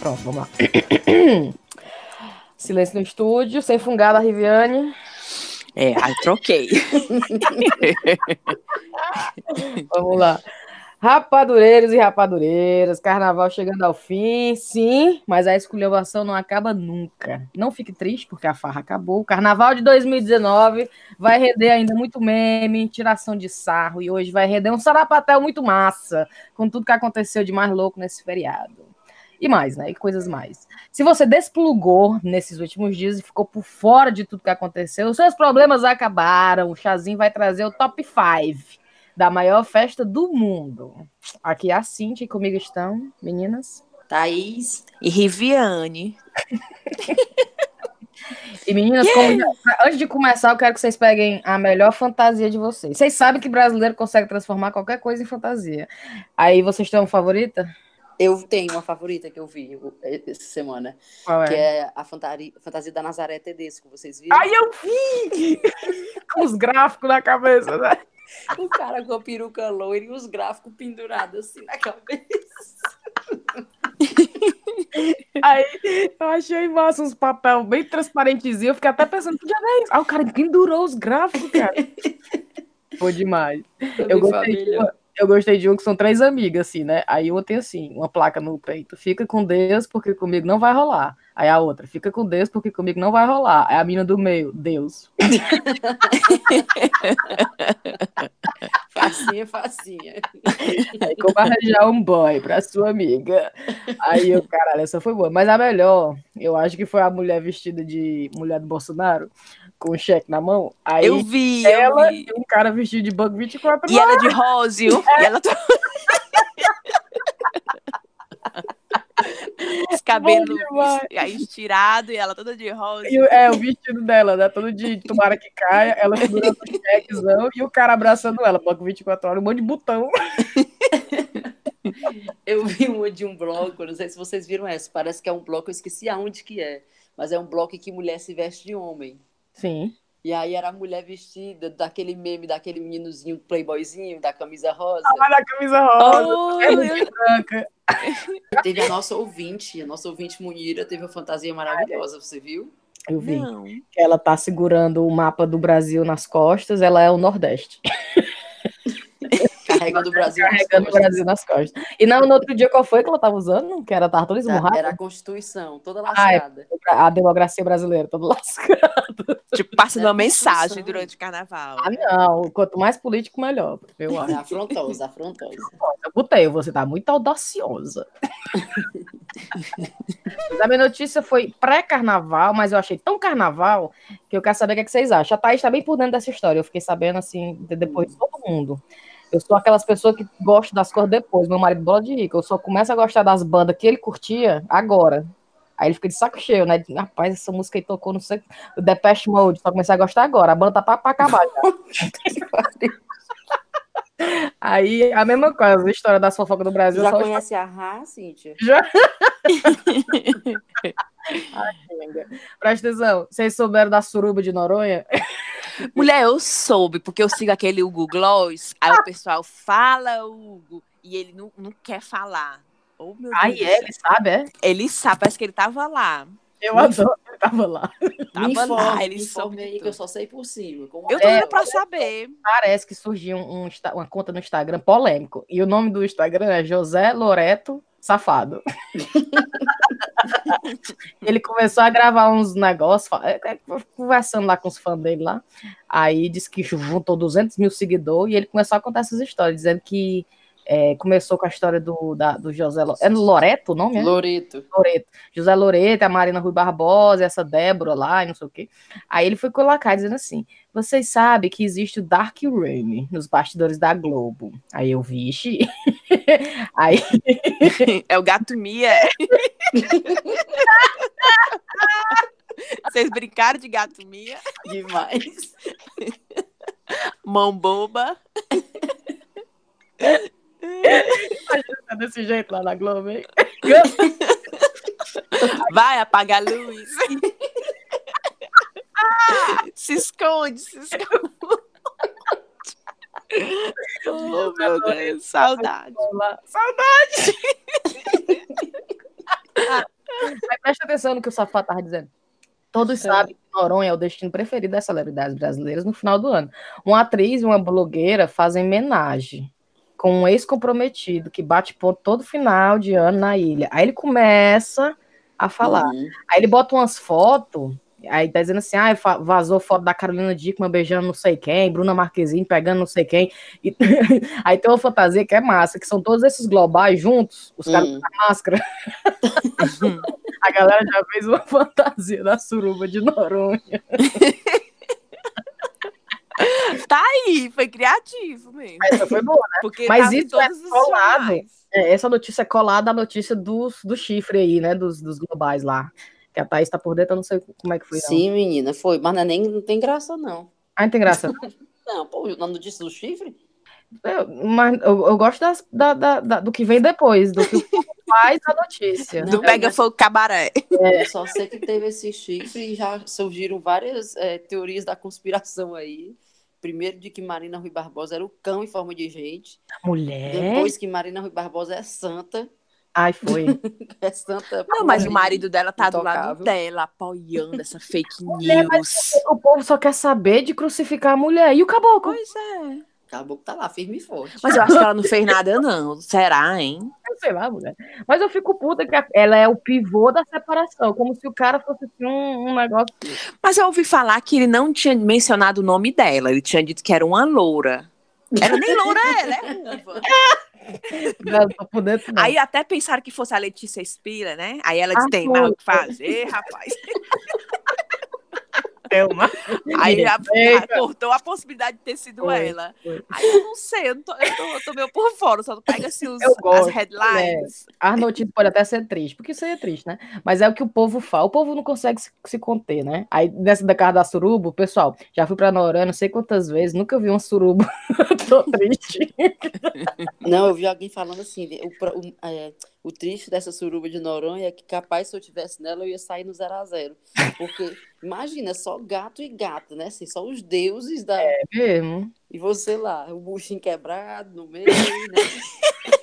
Pronto, vamos lá. Silêncio no estúdio, sem fungada, Riviane. É, aí troquei. Vamos lá. Rapadureiros e rapadureiras, carnaval chegando ao fim, sim, mas a esculhambação não acaba nunca. Não fique triste, porque a farra acabou. O carnaval de 2019 vai render ainda muito meme, tiração de sarro, e hoje vai render um sarapatel muito massa, com tudo que aconteceu de mais louco nesse feriado. E mais, né? E coisas mais. Se você desplugou nesses últimos dias e ficou por fora de tudo que aconteceu, os seus problemas acabaram. O Chazinho vai trazer o top 5 da maior festa do mundo. Aqui é a Cintia e comigo estão, meninas. Thaís e Riviane. E meninas, yeah. como, antes de começar, eu quero que vocês peguem a melhor fantasia de vocês. Vocês sabem que brasileiro consegue transformar qualquer coisa em fantasia. Aí vocês têm uma favorita? Eu tenho uma favorita que eu vi essa semana. Qual é? Que é a fantasia da Nazaré Tedesco, vocês viram? Ai, eu vi! Com os gráficos na cabeça, né? O cara com a peruca loira e os gráficos pendurados assim na cabeça. Aí eu achei massa uns papel bem transparentezinho. Eu fiquei até pensando, que é isso? Ah, o cara pendurou os gráficos, cara. Foi demais. Eu gostei, de uma, eu gostei de um que são três amigas, assim, né? Aí uma tem assim, uma placa no peito. Fica com Deus, porque comigo não vai rolar. Aí a outra, fica com Deus, porque comigo não vai rolar. Aí a mina do meio, Deus. facinha, facinha. Aí como arranjar um boy pra sua amiga. Aí eu, caralho, essa foi boa. Mas a melhor, eu acho que foi a mulher vestida de mulher do Bolsonaro, com o cheque na mão. Aí eu vi, ela eu vi. e um cara vestido de banco 24 E ela de róseo. É. E ela... Os cabelos aí estirados e ela toda de rosa. E, é, o vestido dela, né? Todo de tomara que caia, ela segurando o chequezão e o cara abraçando ela. Banco 24 horas, um monte de botão. Eu vi uma de um bloco, não sei se vocês viram essa, parece que é um bloco, eu esqueci aonde que é, mas é um bloco que mulher se veste de homem. Sim. E aí era a mulher vestida daquele meme daquele meninozinho playboyzinho, da camisa rosa. Ah, da camisa rosa, oh, é branca. Teve a nossa ouvinte, a nossa ouvinte Munira teve uma fantasia maravilhosa, você viu? Eu vi. Não. Ela tá segurando o mapa do Brasil nas costas, ela é o Nordeste. Carregando o Brasil Carregando o Brasil nas costas. E não, no outro dia, qual foi que ela tava usando? Que era tava toda esmurrada? Era a Constituição, toda lascada. Ah, a democracia brasileira, toda lascada. Tipo, passando uma mensagem durante o carnaval. Ah, não. Quanto mais político, melhor. Eu acho. É afrontosa, afrontosa. Eu botei, você tá muito audaciosa. a minha notícia foi pré-carnaval, mas eu achei tão carnaval que eu quero saber o que, é que vocês acham. A Thaís tá bem por dentro dessa história. Eu fiquei sabendo, assim, depois de todo mundo. Eu sou aquelas pessoas que gostam das cores depois. Meu marido bola de rico. Eu só começo a gostar das bandas que ele curtia agora. Aí ele fica de saco cheio, né? Rapaz, essa música aí tocou, não sei, o Depeche Mode, só comecei a gostar agora. A banda tá pra, pra acabar Aí, a mesma coisa, a história das fofocas do Brasil. Já conhece a Rá, Cíntia? Já. Ai, Presta atenção, vocês souberam da suruba de Noronha? Mulher, eu soube, porque eu sigo aquele Hugo Gloss, aí o pessoal fala Hugo, e ele não, não quer falar. Oh, meu Ai, Deus é, ele sabe, é? Ele sabe, parece que ele tava lá. Eu adoro, ele tava lá. Tava me informe, lá, ele me informe aí que eu só sei por cima. Como Eu tô É, indo pra saber. Parece que surgiu um, uma conta no Instagram polêmico. E o nome do Instagram é José Loreto Safado. ele começou a gravar uns negócios, é, é, conversando lá com os fãs dele lá. Aí disse que juntou 200 mil seguidores e ele começou a contar essas histórias, dizendo que é, começou com a história do, da- do José Lo- é Loreto o nome? É? Loreto. Loreto. José Loreto, a Marina Rui Barbosa, essa Débora lá, e não sei o quê. Aí ele foi colocar dizendo assim: vocês sabem que existe o Dark Room nos bastidores da Globo. Aí eu, vixe. Aí É o gato Mia. Vocês brincaram de gato Mia? Demais. Mão boba. Tá desse jeito lá na Globo, hein? Vai apagar a luz. se esconde, se esconde. Oh, meu Deus, saudade. Saudade! presta atenção no que o Safado tava dizendo. Todos É. sabem que Noronha é o destino preferido das celebridades brasileiras no final do ano. Uma atriz e uma blogueira fazem homenagem com um ex-comprometido que bate ponto todo final de ano na ilha. Aí ele começa a falar. Uhum. Aí ele bota umas fotos, aí tá dizendo assim, ah, vazou foto da Carolina Dickman beijando não sei quem, Bruna Marquezine pegando não sei quem. E- aí tem uma fantasia que é massa, que são todos esses globais juntos, os caras Hum. com a máscara. A galera já fez uma fantasia da suruba de Noronha. Tá aí, foi criativo mesmo. Essa foi boa, né? Porque Mas isso é colado. É, essa notícia é colada à notícia dos, do chifre aí, né? Dos, dos globais lá. Que a Thaís tá por dentro, eu não sei como é que foi. não. Sim, menina, foi. Mas não, é nem, não tem graça, não. Ah, não tem graça. Não, pô, na notícia do chifre? Eu, mas eu, eu gosto das- da, da- da- do que vem depois, do que o povo faz a notícia. Não, Do Pega Fogo Cabaré. Eu só sei que teve esse chifre e já surgiram várias é, teorias da conspiração aí. Primeiro de que Marina Rui Barbosa era o cão em forma de gente. Mulher? Depois que Marina Rui Barbosa é santa. Ai, foi. É santa. Não, mas o marido dela tá do lado Intocável. dela, apoiando essa fake Mulher, news. O povo só quer saber de crucificar a mulher. E o caboclo? Pois é. Acabou que tá lá, firme e forte. Mas eu acho que ela não fez nada, não. Será, hein? Eu sei lá, mulher. Mas eu fico puta que ela é o pivô da separação. Como se o cara fosse assim, um, um negócio. Mas eu ouvi falar que ele não tinha mencionado o nome dela. Ele tinha dito que era uma loura. Era nem loura ela, é ruiva. Não, tô por dentro, não. Aí até pensaram que fosse a Letícia Spira, né? Aí ela Ah, disse, tem foi, mais o que fazer, rapaz. Thelma. Aí a- Eita. cortou a possibilidade de ter sido Foi, ela. foi. Aí eu não sei, eu, não tô, eu, tô, eu tô meio por fora, só pega assim os, Eu as gosto, headlines. As notícias podem até ser tristes, porque isso aí é triste, né? Mas é o que o povo fala. O povo não consegue se, se conter, né? Aí, nessa da casa da suruba, pessoal, já fui pra Noronha não sei quantas vezes, nunca vi uma suruba. Tô triste. Não, eu vi alguém falando assim, o, o, é, o triste dessa suruba de Noronha é que capaz se eu tivesse nela eu ia sair no zero a zero. Porque, imagina, só gato e gata, né? Assim, só os deuses da... É mesmo. E você lá, o buchinho quebrado no meio, né?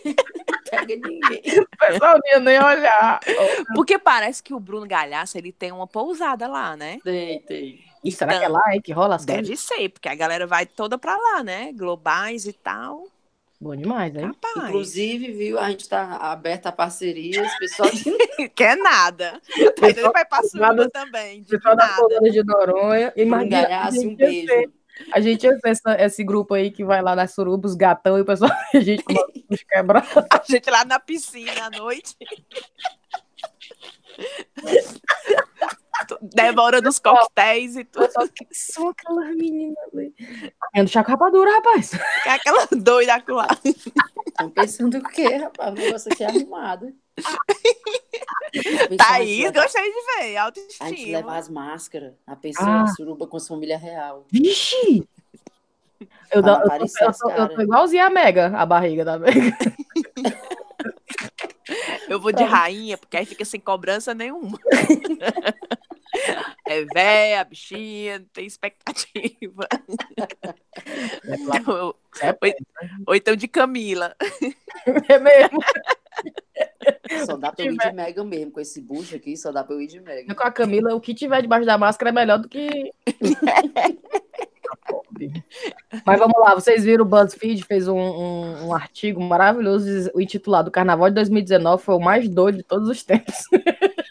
Pega ninguém. O pessoal não ia nem olhar. Porque parece que o Bruno Galhaço, ele tem uma pousada lá, né? Tem, tem. E será que é lá aí que rola as coisas? Deve ser, porque a galera vai toda pra lá, né? Globais e tal. Bom demais, hein? Capaz. Inclusive, viu, a gente tá aberta a parcerias, pessoal de Quer nada. Mas ele vai pra suruba também, de Pessoal da nada. Colônia de Noronha. Galhaço, gente um beijo. ser- A gente ia ser essa- esse grupo aí que vai lá nas surubas, gatão, e o pessoal, a gente com os quebrados. A gente lá na piscina à noite. Demora dos coquetéis e tudo. são aquelas meninas ali? É do Chaco Rapadura, rapaz. É aquela doida lá. Estão pensando o quê, rapaz? Aqui é arrumado. Tá aí, gostei de ver. A gente Autoestima. leva as máscaras, a pessoa, Ah. a suruba com as família real. Vixe! Eu, dou- eu, tô- eu tô, eu tô igualzinha a Mega, a barriga da Mega. Eu vou de rainha, porque aí fica sem cobrança nenhuma. É véia, bichinha, não tem expectativa. Ou, ou então de Camila. É mesmo. Só dá pra eu ir de mega mesmo. Com esse bucho aqui, só dá pra eu ir de mega. Com a Camila, o que tiver debaixo da máscara é melhor do que. Mas vamos lá, vocês viram o BuzzFeed fez um, um- um artigo maravilhoso intitulado Carnaval de 2019 foi o mais doido de todos os tempos.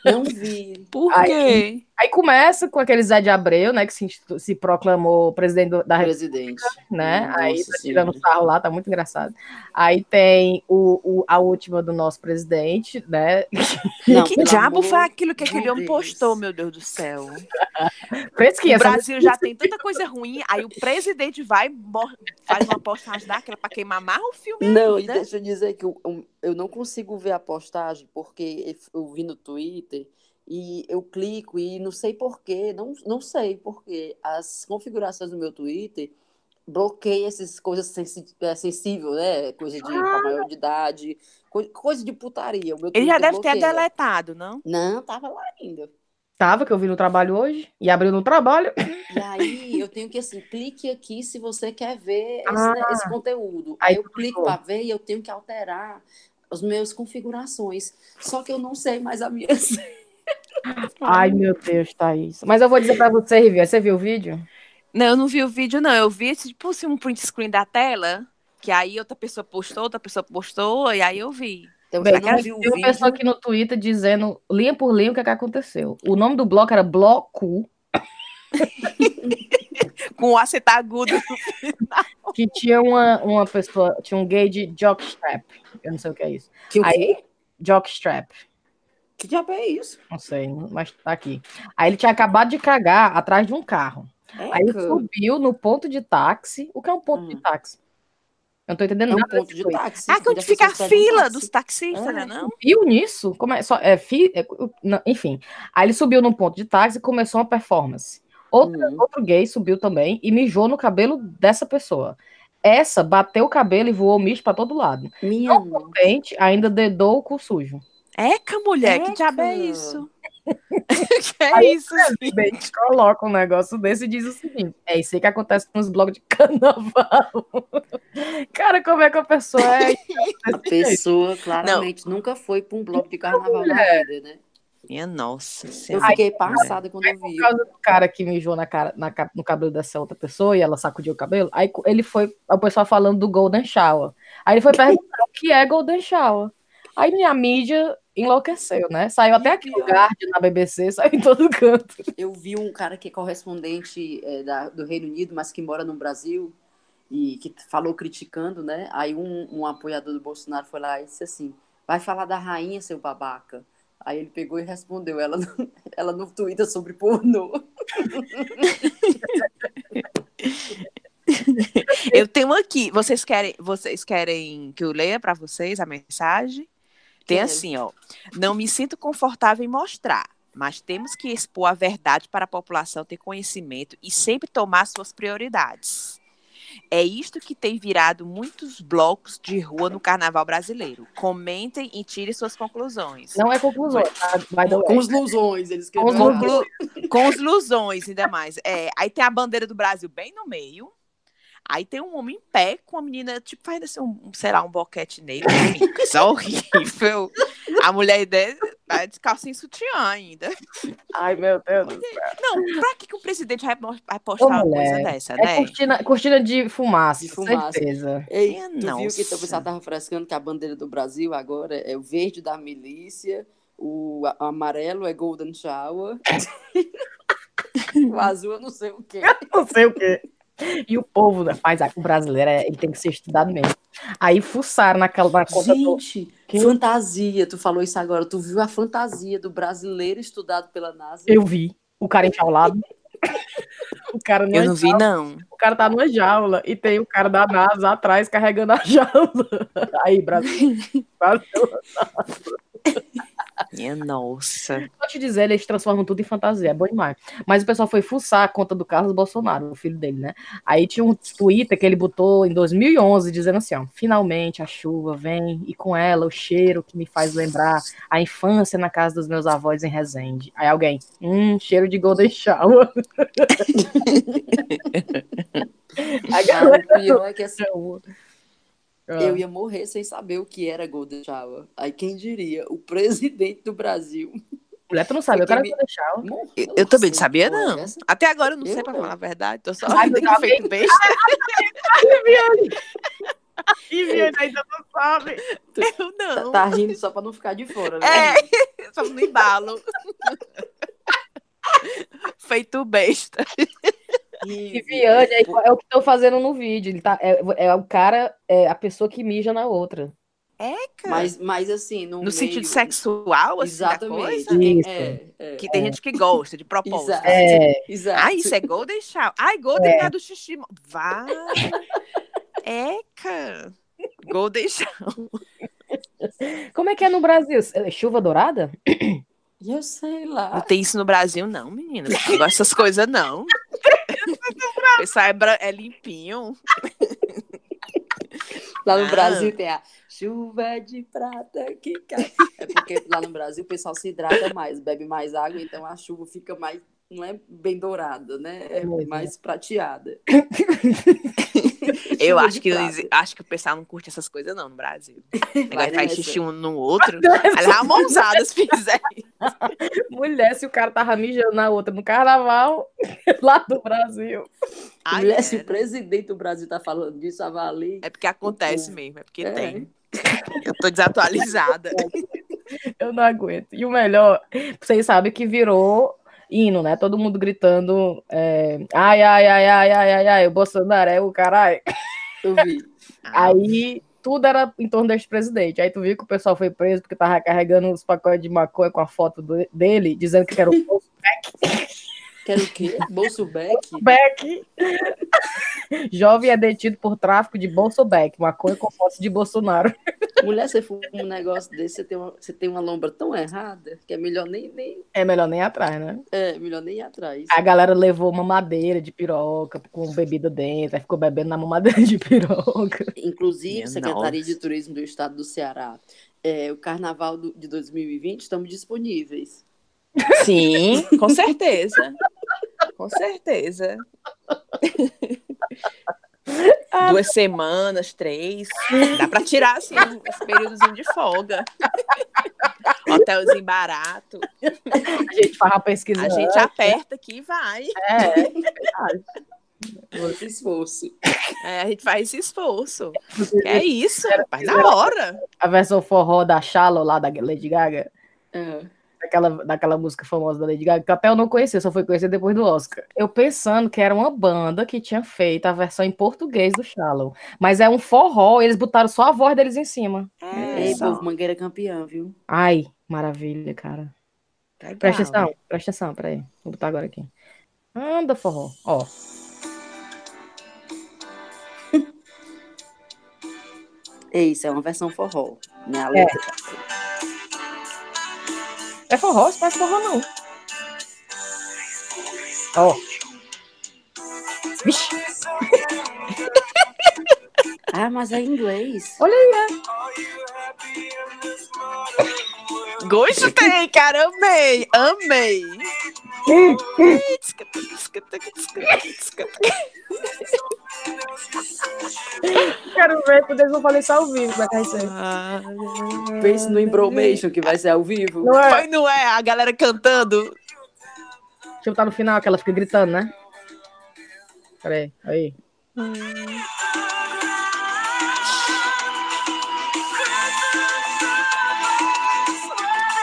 Não vi. Por quê? Aí começa com aquele Zé de Abreu, né, que se, se proclamou presidente da República, Presidente. né? Nossa Aí tá tirando sarro lá, tá muito engraçado. Aí tem o, o- a última do nosso presidente, né? Não, que diabo amor foi aquilo que aquele homem postou, meu Deus do céu? Fresquinha, O Brasil já tem tanta coisa ruim, aí o presidente vai, faz uma postagem daquela pra queimar mais o filme Não, e ainda. deixa eu dizer que eu, eu- eu não consigo ver a postagem porque eu vi no Twitter e eu clico e não sei porquê, não, não sei porquê. As configurações do meu Twitter bloqueiam essas coisas sensi é, sensíveis, né? Coisa de pra maior de idade, coi- coisa de putaria. O meu Ele já deve ter bloqueia. deletado, não? Não, tava lá ainda. Tava, que eu vi no trabalho hoje, e abriu no trabalho. E aí eu tenho que assim, clique aqui se você quer ver esse, Ah. né, esse conteúdo. Aí Aí eu clico para ver e eu tenho que alterar as minhas configurações. Só que eu não sei mais a minha senha. Ai, meu Deus, Thaís. Mas eu vou dizer pra você, Rivian, você viu o vídeo? Não, eu não vi o vídeo, não. Eu vi, tipo assim, um print screen da tela, que aí outra pessoa postou, outra pessoa postou, e aí eu vi. Então, Bem, viu o Tem uma pessoa aqui no Twitter dizendo, linha por linha, o que, é que aconteceu. O nome do bloco era Bloco, Com o aceta agudo no final. que tinha uma, uma pessoa, tinha um gay de jockstrap. Eu não sei o que é isso. Que o Aí- quê? Jockstrap. Que diabo é isso? Não sei, mas tá aqui. Aí ele tinha acabado de cagar atrás de um carro. Aí ele Eca. subiu no ponto de táxi. O que é um ponto Hum. de táxi? Eu não tô entendendo É um nada ponto de tweet. táxi. Ah, quando as fica a um fila táxi. dos taxistas, É. né? Não? Subiu nisso? Como é, só, é, fi- é, não, enfim. Aí ele subiu num ponto de táxi e começou uma performance. Outro, Hum. outro gay subiu também e mijou no cabelo dessa pessoa. Essa bateu o cabelo e voou mijo pra todo lado. Minha Não contente, ainda dedou o cu sujo. Eca, mulher, que Eca. diabo é isso? que é isso, gente? Bem, coloca um negócio desse e diz o seguinte: é isso aí que acontece nos blogs de carnaval. Cara, como é que a pessoa é? A pessoa claramente nunca foi para um bloco de carnaval na vida, né? Minha nossa Eu fiquei passada quando eu vi. Por causa do cara que mijou na cara, na no cabelo dessa outra pessoa e ela sacudiu o cabelo, aí ele foi, o pessoal falando do Golden Shower. Aí ele foi perguntar o que é Golden Shower. Aí minha mídia enlouqueceu, né? Saiu até aqui no Guardian, na BBC, saiu em todo canto. Eu vi um cara que é correspondente é, da- do Reino Unido, mas que mora no Brasil, e que falou criticando, né? Aí um, um apoiador do Bolsonaro foi lá e disse assim: vai falar da rainha, seu babaca. Aí ele pegou e respondeu ela, no- ela no Twitter sobre pornô. Eu tenho aqui. Vocês querem, vocês querem que eu leia para vocês a mensagem? Tem assim, ó. Não me sinto confortável em mostrar, mas temos que expor a verdade para a população ter conhecimento e sempre tomar suas prioridades. É isto que tem virado muitos blocos de rua no carnaval brasileiro. Comentem e tirem suas conclusões. Não é conclusão, tá? The way. Com os lusões, eles Com lusões. Conclu- com os lusões, ainda mais. É, aí tem a bandeira do Brasil bem no meio. Aí tem um homem em pé com a menina, tipo, faz assim, um, sei lá, um boquete nele. Enfim, coisa horrível. A mulher dele tá de calcinha e sutiã ainda. Ai, meu Deus. Não, pra que, que um presidente vai, vai postar Ô, uma mulher, coisa dessa, É né? cortina, cortina de fumaça, De fumaça. certeza. Ei, tu viu que nossa. o pessoal tava frescando que a bandeira do Brasil agora é o verde da milícia, o amarelo é Golden Shower, o azul eu não sei o quê. não sei o quê. E o povo, rapaz, o brasileiro, é- ele tem que ser estudado mesmo. Aí fuçaram naquela, na conta do... Gente, Que? fantasia, tu falou isso agora, tu viu a fantasia do brasileiro estudado pela NASA? Eu vi o cara enjaulado. O cara, Eu não vi, não. o cara tá numa jaula e tem o cara da NASA atrás carregando a jaula. Aí, Brasil. Brasil. Minha nossa. Vou te dizer, eles transformam tudo em fantasia, é bom demais. Mas o pessoal foi fuçar a conta do Carlos Bolsonaro, o filho dele, né? Aí tinha um Twitter que ele botou em 2011, dizendo assim, ó, finalmente a chuva vem e com ela o cheiro que me faz lembrar a infância na casa dos meus avós em Resende. Aí alguém, hum, cheiro de Golden Shower. a Ah, galera o pior é que assim, eu ia morrer sem saber o que era Golden Shower. Aí quem diria? O presidente do Brasil. Mulher, tu não sabe, eu quero Golden Shower. morreu Eu, eu também não sem sabia, não. dessa. Até agora eu não Eu sei pra não. falar a verdade. Tô só Ai, rindo aqui feito besta. E Viana ainda não sabe. Eu Tá, não. tá rindo só pra não ficar de fora, né? É, só no embalo. Feito besta. E Viane é, é o que estão fazendo no vídeo. Ele tá, é, é o cara, é a pessoa que mija na outra. Mas, mas assim, no, No sentido meio- sexual, assim, da Exatamente. coisa. Isso. É, é, Que tem gente que gosta, de propósito. Exato. É, exato. Ah, isso é Golden Shower. Ai, Golden É. é. do xixi. Vai. Eca. Golden Shower. como é que é no Brasil? É Chuva dourada? Eu sei Não lá. tem isso no Brasil, não, menina. Não gosto dessas coisas, não. Pessoal é, bra- é limpinho. Lá no Ah. Brasil tem a chuva de prata que cai. É porque lá no Brasil o pessoal se hidrata mais, bebe mais água, então a chuva fica mais, não é bem dourada, né? É mesmo. mais prateada. Eu acho que, eles- acho que o pessoal não curte essas coisas, não, no Brasil. De faz xixi um no outro. Aí dá uma mãozada se fizer. Mulher, se o cara tava mijando na outra no carnaval, lá do Brasil. Ai, Mulher, se o era. presidente do Brasil tá falando disso, avalie. É porque acontece mesmo, é porque É. tem. Eu tô desatualizada. Eu não aguento. E o melhor, vocês sabem que virou hino, né? Todo mundo gritando. é, ai, ai, ai, ai, ai, ai, ai, o Bolsonaro é o caralho. Eu vi. Aí tudo era em torno deste presidente. Aí tu viu que o pessoal foi preso porque tava carregando os pacotes de maconha com a foto do- dele, dizendo que era o Quero o quê? Bolso Beck? Beck. Jovem é detido por tráfico de Bolso Beck, maconha com foto de Bolsonaro. Mulher, você fuma um negócio desse, você tem uma, você tem uma lombra tão errada que é melhor nem, nem, É melhor nem ir atrás, né? é, melhor nem ir atrás. A galera levou mamadeira de piroca com bebida dentro, aí ficou bebendo na mamadeira de piroca. Inclusive, Minha Secretaria nossa. de Turismo do Estado do Ceará, é, o Carnaval do- de 2020 estamos disponíveis. Sim, com certeza. Com certeza. Duas semanas, três. Dá pra tirar, assim, esse períodozinho de folga. Hotelzinho barato. A gente faz a pesquisa. A gente aperta aqui e vai. É, Esse esforço. É, a gente faz esse esforço. Que é isso, rapaz, na hora. a versão forró da Shallow lá da Lady Gaga, É. daquela, daquela música famosa da Lady Gaga, que até eu não conhecia, só fui conhecer depois do Oscar. Eu pensando que era uma banda que tinha feito a versão em português do Shallow. Mas é um forró, eles botaram só a voz deles em cima. É, Ei, povo, Mangueira campeão, viu? Ai, maravilha, cara. Legal. Presta atenção, presta atenção, peraí. Vou botar agora aqui. Anda, forró. Ó. Isso é uma versão forró. Né? A letra. É forró? Isso não é forró, não. Ó. Vixe, Ah, mas é em inglês. olha aí, Gostei, cara, amei, amei. Quero ver quando eles vão fazer isso ao vivo, é vai ser. Pense no Embromation, que vai ser ao vivo. Não é? Foi, não é? A galera cantando. Deixa eu botar no final, que ela fica gritando, né? Peraí, aí.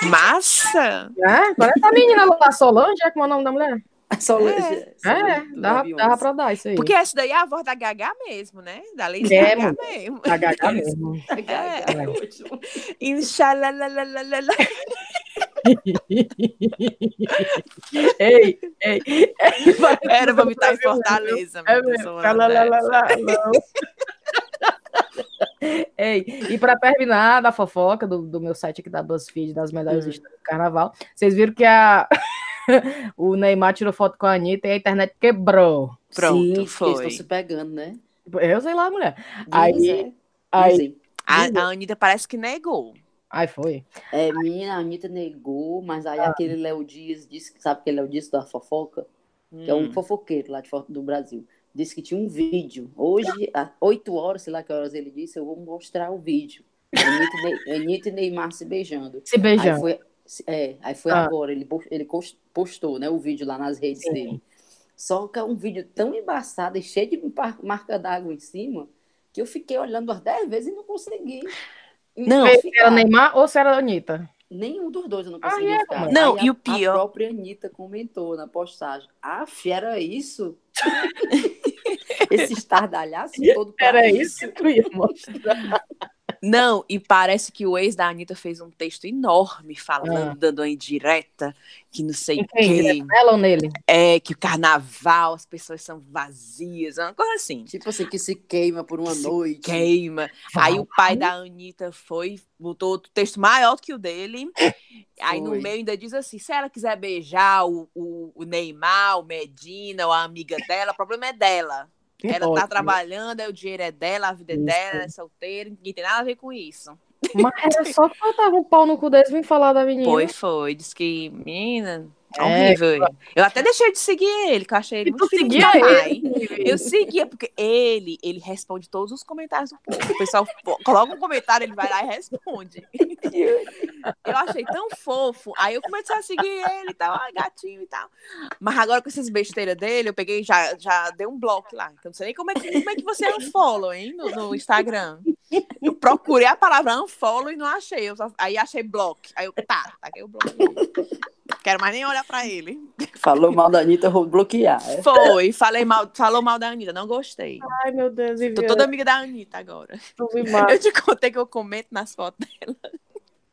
Massa! É, parece a menina lá, Solange, é como é o nome da mulher? Só É, dava, dava pra dar isso aí. Porque essa daí é a voz da Gaga mesmo, né? Da Lady É, Gaga mano. mesmo. A Gaga mesmo. É. ótimo. Inxalalalala. ei, ei, ei. Era pra me estar em Fortaleza. É meu mesmo. sou Lá, lá, lá, dessa. lá, não. Ei, e para terminar da fofoca do, do meu site aqui da BuzzFeed, das melhores Hum. histórias do carnaval, vocês viram que a, o Neymar tirou foto com a Anitta e a internet quebrou. Pronto, Sim, porque eles foi. estão se pegando, né? Eu sei lá, mulher. Aí- Dizem, Aí, dizem. A, a Anitta parece que negou. aí foi. É, menina, a Anitta negou, mas aí aquele Léo Dias disse, sabe aquele Léo Dias da fofoca? Que é um Hum. fofoqueiro lá de fora do Brasil. Disse que tinha um vídeo. Hoje, às 8 horas, sei lá que horas ele disse, eu vou mostrar o vídeo. Anitta, e Anitta e Neymar se beijando. Se Aí beijando. foi, é, aí foi Ah. agora, ele, ele postou né, o vídeo lá nas redes Sim. dele. Só que é um vídeo tão embaçado e cheio de marca d'água em cima, que eu fiquei olhando umas 10 vezes e não consegui. Não, Se era Neymar ou se era a Anitta? Nenhum dos dois eu não Ah, consegui é, identificar. mano. Não, Aí e a- o pior- A própria Anitta comentou na postagem. Ah, era isso? Esse estardalhaço todo pra Era isso que tu ia mostrar. Não, e parece que o ex da Anitta fez um texto enorme falando, Ah. dando uma indireta, que não sei o quê. Ela ou nele? É, que o carnaval, as pessoas são vazias, uma coisa assim. Tipo assim, que se queima por uma Se noite. Queima. Aí o pai da Anitta foi, botou outro texto maior que o dele. Aí no meio ainda diz assim: se ela quiser beijar o, o, o Neymar, o Medina, ou a amiga dela, o problema é dela. Ela tá Ótimo. trabalhando, aí o dinheiro é dela, a vida é Isso. dela, ela é solteira, ninguém tem nada a ver com isso. Mas era só que eu tava um pau no cu deles vir falar da menina. Foi, foi. Diz que, menina, É, Horrível. Eu até deixei de seguir ele, que eu achei ele muito seguia ele? Eu seguia, porque ele, ele responde todos os comentários do povo. O pessoal coloca um comentário, ele vai lá e responde. Eu achei tão fofo. Aí eu comecei a seguir ele e tal, ah, gatinho e tal. Mas agora com essas besteiras dele, eu peguei já, já dei um bloco lá. Então não sei nem como é que, como é que você unfollow, hein, no, no Instagram. Eu procurei a palavra unfollow e não achei. Eu só- aí achei block. Aí eu, tá, taquei o bloco. Quero mais nem olhar pra ele. Falou mal da Anitta, eu vou bloquear. é? Foi, falei mal, falou mal da Anitta, não gostei. Ai, meu Deus, Tô Viviane, toda amiga da Anitta agora. Eu te contei que eu comento nas fotos dela.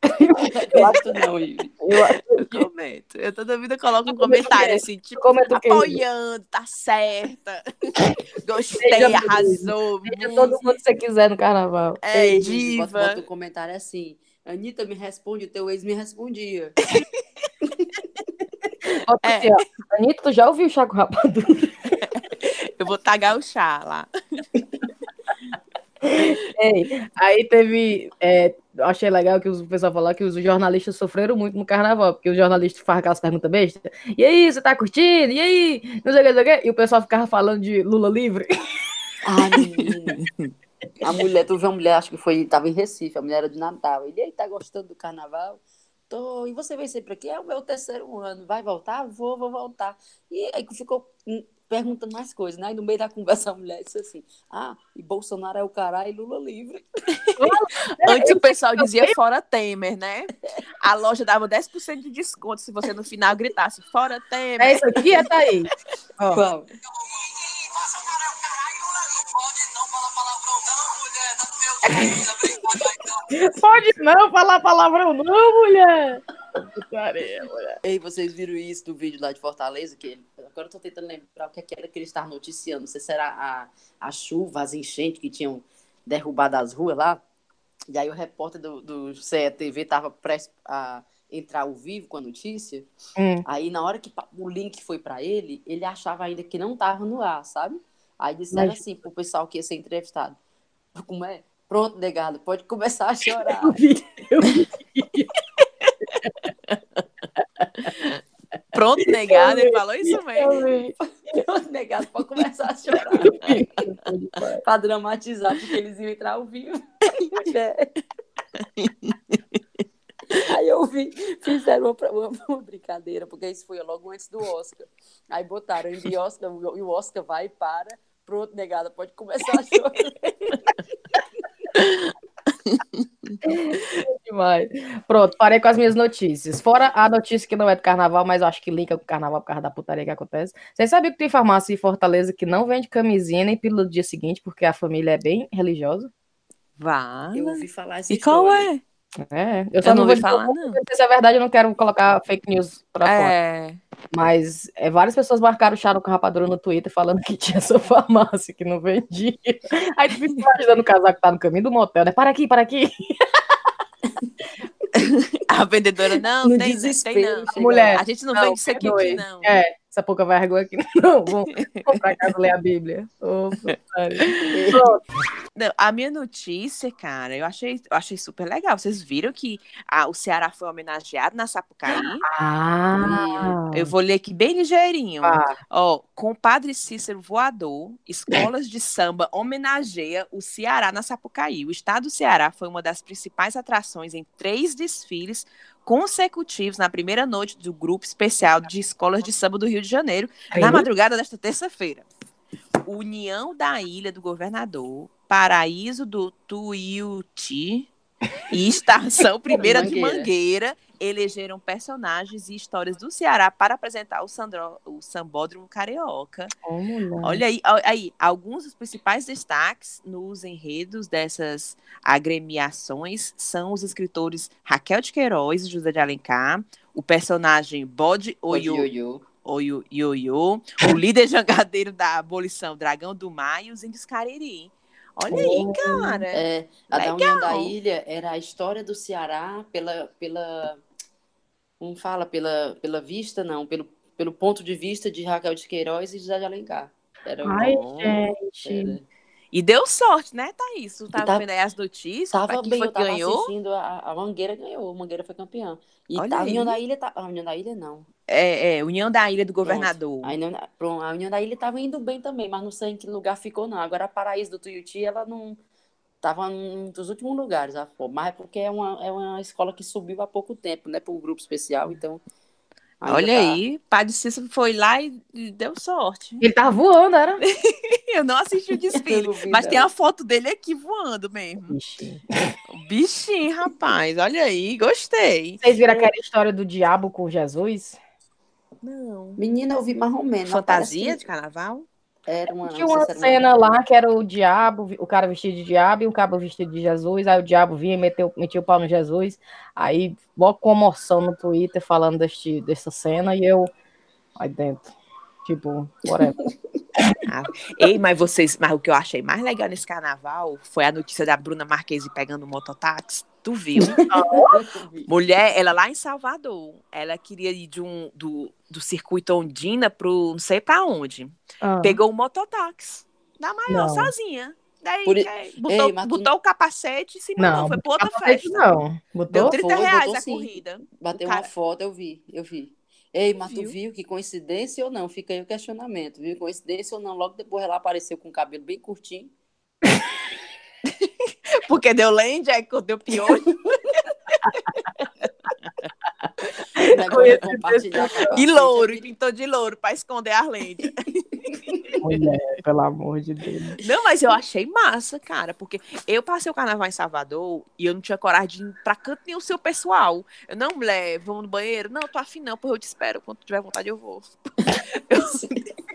Eu acho não, Ivi. Eu acho Eu comento. Eu toda vida coloco um o comentário assim, tipo, o apoiando, tá certa. Gostei, Seja arrasou. Veja muito. todo mundo que você quiser no carnaval. É, Ei, Ivi, Bota, diva. bota um comentário assim. Anitta me responde, teu ex me respondia. Bota É. assim, ó. Anitta, tu já ouviu o Chaco Rapadura? Eu vou tagar o chá lá. Ei, aí teve. é, achei legal que o pessoal falou que os jornalistas sofreram muito no carnaval, porque os jornalistas fazem aquelas perguntas bestas. E aí, você tá curtindo? E aí? Não sei o que, não sei o que. E o pessoal ficava falando de Lula livre. Ai. A mulher, tu viu a mulher, acho que foi, tava em Recife, a mulher era de Natal. Ele, aí, tá gostando do carnaval? E você vem sempre aqui? É o meu terceiro ano. Vai voltar? Vou, vou voltar. E aí ficou hum, perguntando mais coisas, né? Aí no meio da conversa a mulher disse assim: Ah, e Bolsonaro é o caralho e Lula livre. Antes o pessoal dizia fora Temer, né? A loja dava 10% de desconto se você no final gritasse fora É Temer. isso aqui, é Thaís. Ó, Qual? pode não falar palavrão, não, mulher. Putaria, mulher. Ei, vocês viram isso do vídeo lá de Fortaleza? Que ele- agora eu tô tentando lembrar o que, é que era que ele estava noticiando. Não sei se era a, a chuva, as enchentes que tinham derrubado as ruas lá. E aí o repórter do, do CETV estava prestes a entrar ao vivo com a notícia. Hum. Aí na hora que o link foi para ele, ele achava ainda que não estava no ar, sabe? Aí disseram Mas- assim pro pessoal que ia ser entrevistado. Como é? Pronto, negado, pode começar a chorar. Eu vi, eu vi. Pronto, negado, ele falou isso mesmo. Pronto, negado, pode começar a chorar. pra dramatizar, porque eles iam entrar ao vivo. Aí eu vi, fizeram uma, uma, uma brincadeira, porque isso foi logo antes do Oscar. Aí botaram em Oscar, e o Oscar vai e para. Pronto, negada, pode começar a chorar. Demais. Pronto, parei com as minhas notícias. Fora a notícia que não é do carnaval, mas eu acho que linka com o carnaval por causa da putaria que acontece. Vocês sabiam que tem farmácia em Fortaleza que não vende camisinha nem pílula do dia seguinte, porque a família é bem religiosa? Vá. Eu ouvi falar essa E qual história. é? É, eu Eu só não não, ouvi vou falar, não. não. Se é verdade, eu não quero colocar fake news pra fora. É. Mas é, várias pessoas marcaram o chá no rapadura no Twitter falando que tinha essa farmácia que não vendia. Aí tu fica imaginando o casal que tá no caminho do motel, né? Para aqui, para aqui. A vendedora, não, No tem, tem desespero. não. Mulher. A gente não, Não, vende isso aqui, aqui, não. É, essa pouca vergonha aqui. Não, vamos pra casa ler a Bíblia. Pronto. Não, a minha notícia, cara, eu achei, eu achei super legal. Vocês viram que ah, o Ceará foi homenageado na Sapucaí? Ah, Eu vou ler aqui bem ligeirinho. Ah. Ó, com o Padre Cícero Voador, escolas de samba homenageia o Ceará na Sapucaí. O estado do Ceará foi uma das principais atrações em três desfiles consecutivos na primeira noite do grupo especial de escolas de samba do Rio de Janeiro, na madrugada desta terça-feira. União da Ilha do Governador, Paraíso do Tuiuti e Estação Primeira de Mangueira. Elegeram personagens e histórias do Ceará para apresentar o, Sandro, o Sambódromo Carioca. Mulher. Olha aí, aí, alguns dos principais destaques nos enredos dessas agremiações são os escritores Raquel de Queiroz e José de Alencar, o personagem Bode Oyo. Oyo, Ioiô, o líder jangadeiro da abolição Dragão do Mar e os índios Cariri. Olha aí, cara. É, a da Legal. União da Ilha era a história do Ceará pela, pela como fala, pela, pela vista, não, pelo, pelo ponto de vista de Raquel de Queiroz e José de Alencar. Era o- Ai, Bom, gente. era- E deu sorte, né, Thaís? Tu tava Tá- vendo aí as notícias? Tava bem, foi eu que tava ganhou? assistindo, a, a Mangueira ganhou, a Mangueira foi campeã. E Olha tá, a União da Ilha, tá, a União da Ilha não. É, é, União da Ilha do Governador. A União, pronto, a União da Ilha tava indo bem também, mas não sei em que lugar ficou não. Agora a Paraíso do Tuiuti, ela não tava num dos últimos lugares, a Fo- mas é porque é uma, é uma escola que subiu há pouco tempo, né, para o grupo especial, então Olha tá- aí, Padre Cícero foi lá e deu sorte. Ele tava voando, era? Eu não assisti o desfile, mas não. tem a foto dele aqui voando mesmo. Ixi. Bichinho, rapaz. Olha aí, gostei. Vocês viram aquela história do diabo com Jesus? Não. Menina, eu vi mais ou menos. Fantasia parece de carnaval? Era uma, Tinha uma cena lá que era o diabo, o cara vestido de diabo e o cabo vestido de Jesus. Aí o diabo vinha e meteu, metia o pau no Jesus. Aí, mó comoção no Twitter falando deste, dessa cena e eu aí dentro. Tipo, whatever. Ei, mas vocês, mas o que eu achei mais legal nesse carnaval foi a notícia da Bruna Marquesi pegando o mototáxi. Tu viu? Mulher, ela lá em Salvador, ela queria ir de um, do, do circuito Ondina pro não sei pra onde. Ah, Pegou um mototáxi da maior, Não. sozinha. Daí Por é, botou, Ei, tu- botou o capacete e se mandou. não, foi pra outra festa. Não, Deu botou? 30 Foi, reais botou a sim. corrida. Bateu O cara- uma foto, eu vi, eu vi. Ei, mas tu Viu? viu que coincidência ou não? Fica aí o questionamento, viu? Coincidência ou não? Logo depois ela apareceu com o cabelo bem curtinho. Porque deu lente, aí deu piolho. A E louro, e pintou de louro pra esconder as lentes. Mulher, pelo amor de Deus. Não, mas eu achei massa, cara, porque eu passei o carnaval em Salvador e eu não tinha coragem de ir pra canto nenhum seu pessoal. Eu não, mulher, vamos no banheiro? Não, tô afim não, porra, eu te espero. Quando tiver vontade, eu vou.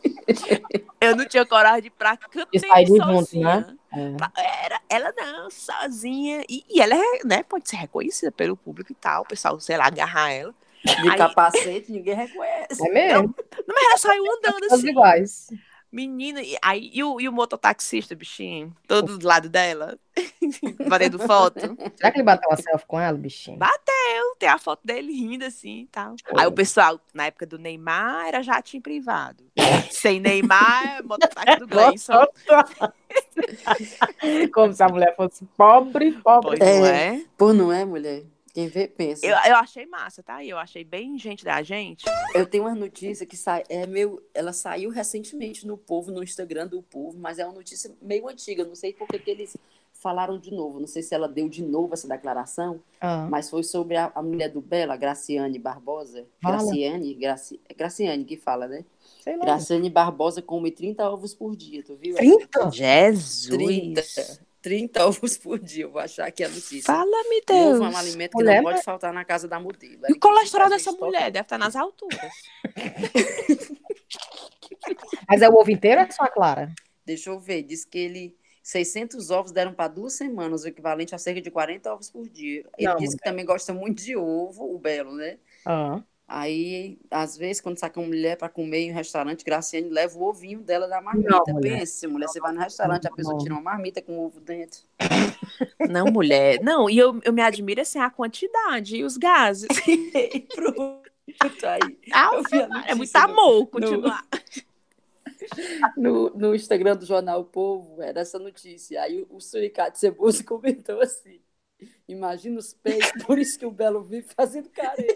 Eu, eu não tinha coragem de ir pra canto nenhum sair junto, sozinha. né? É. Era, ela não, sozinha. E, e ela é, né, pode ser reconhecida pelo público e tal. O pessoal, sei lá, agarrar ela. De Aí- capacete, ninguém reconhece. É mesmo? Não, mas ela saiu andando assim. iguais. Menina, e, aí, e, o, e o mototaxista, bichinho? Todo do lado dela. Fazendo foto. Será que ele bateu uma selfie com ela, bichinho? Bateu, tem a foto dele rindo assim e tal. Aí o pessoal, na época do Neymar, era jatinho privado. Sem Neymar, mototáxi do Gleison. Como se a mulher fosse pobre, pobre. Pois não é? Pô, não é, mulher? Quem vê, pensa. Eu, eu achei massa, tá? Eu achei bem gente da gente. Eu tenho uma notícia que sai, é meio, ela saiu recentemente no Povo, no Instagram do Povo, mas é uma notícia meio antiga. Não sei por que eles falaram de novo. Não sei se ela deu de novo essa declaração, Ah, mas foi sobre a, a mulher do Bela, Graciane Barbosa. Fala. Graciane, Graci, é Graciane que fala, né? sei lá. Graciane Barbosa come 30 ovos por dia, tu viu? 30? Jesus. 30. 30 ovos por dia, eu vou achar aqui a notícia. Fala-me, O ovo é Deus. um alimento que Mulher, não pode mas- faltar na casa da modelo. E Ela, o colesterol dessa mulher deve estar nas alturas. Mas é o ovo inteiro ou é só a clara? Deixa eu ver, diz que ele 600 ovos deram para duas semanas, o equivalente a cerca de 40 ovos por dia. Ele Não, disse que também gosta muito de ovo, o Belo, né? Ah, Aí, às vezes, quando saca uma mulher para comer em um restaurante, Graciane leva o ovinho dela da marmita. Não, mulher. Pense, mulher, você vai no restaurante, a pessoa tira uma marmita com ovo dentro. Não, mulher. Não, e eu, eu me admiro assim a quantidade e os gases. E pronto, aí. Ah, Eu vi a é muito no- amor continuar. No, no Instagram do Jornal O Povo, era essa notícia. Aí o, o Suricato Ceboso comentou assim: Imagina os peitos, por isso que o Belo vive fazendo careta.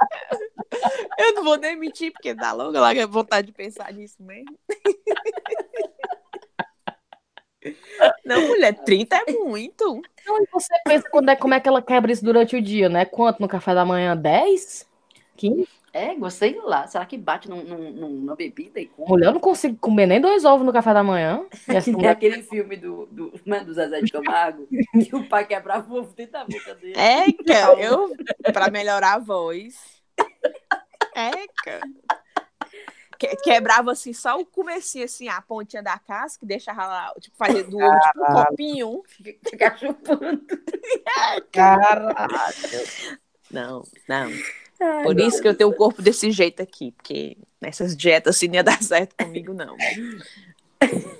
Eu não vou nem mentir, porque dá logo lá vontade de pensar nisso mesmo. Não, mulher, 30 é muito. Então, você pensa quando é, como é que ela quebra isso durante o dia, né? Quanto no café da manhã? 10? 15? É, gostei lá. Será que bate num, num, num- numa bebida e come? Mulher, eu não consigo comer nem dois ovos no café da manhã. E Que mulher- aquele filme do, do, né, do Zezé de Camargo, que o pai quebrava o ovo dentro da boca dele. É, cara, eu, pra melhorar a voz. É, cara. Que- Quebrava assim, só o comecinho, assim, a pontinha da casca, e deixava lá, tipo, fazer do ovo, tipo, um copinho. Ficar chupando. Caraca. Não, não. Por isso que eu tenho o corpo desse jeito aqui, porque nessas dietas assim não ia dar certo comigo, não.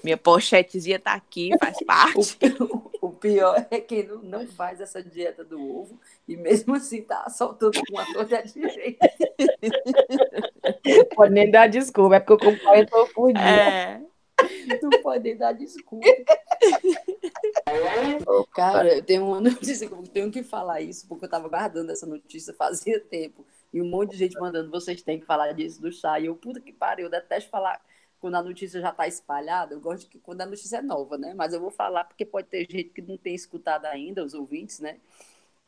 Minha pochetezinha tá aqui, faz parte. O, o pior é que não, não faz essa dieta do ovo e mesmo assim tá soltando com a torta direita. Pode nem dar desculpa, é porque eu como 40 ovos por dia. É. Não pode dar desculpa. Cara, eu tenho uma notícia que eu tenho que falar isso, porque eu tava guardando essa notícia fazia tempo. E um monte de gente mandando, vocês têm que falar disso do chá. E eu, puta que pariu, eu detesto falar quando a notícia já está espalhada. Eu gosto que quando a notícia é nova, né? Mas eu vou falar porque pode ter gente que não tem escutado ainda, os ouvintes, né?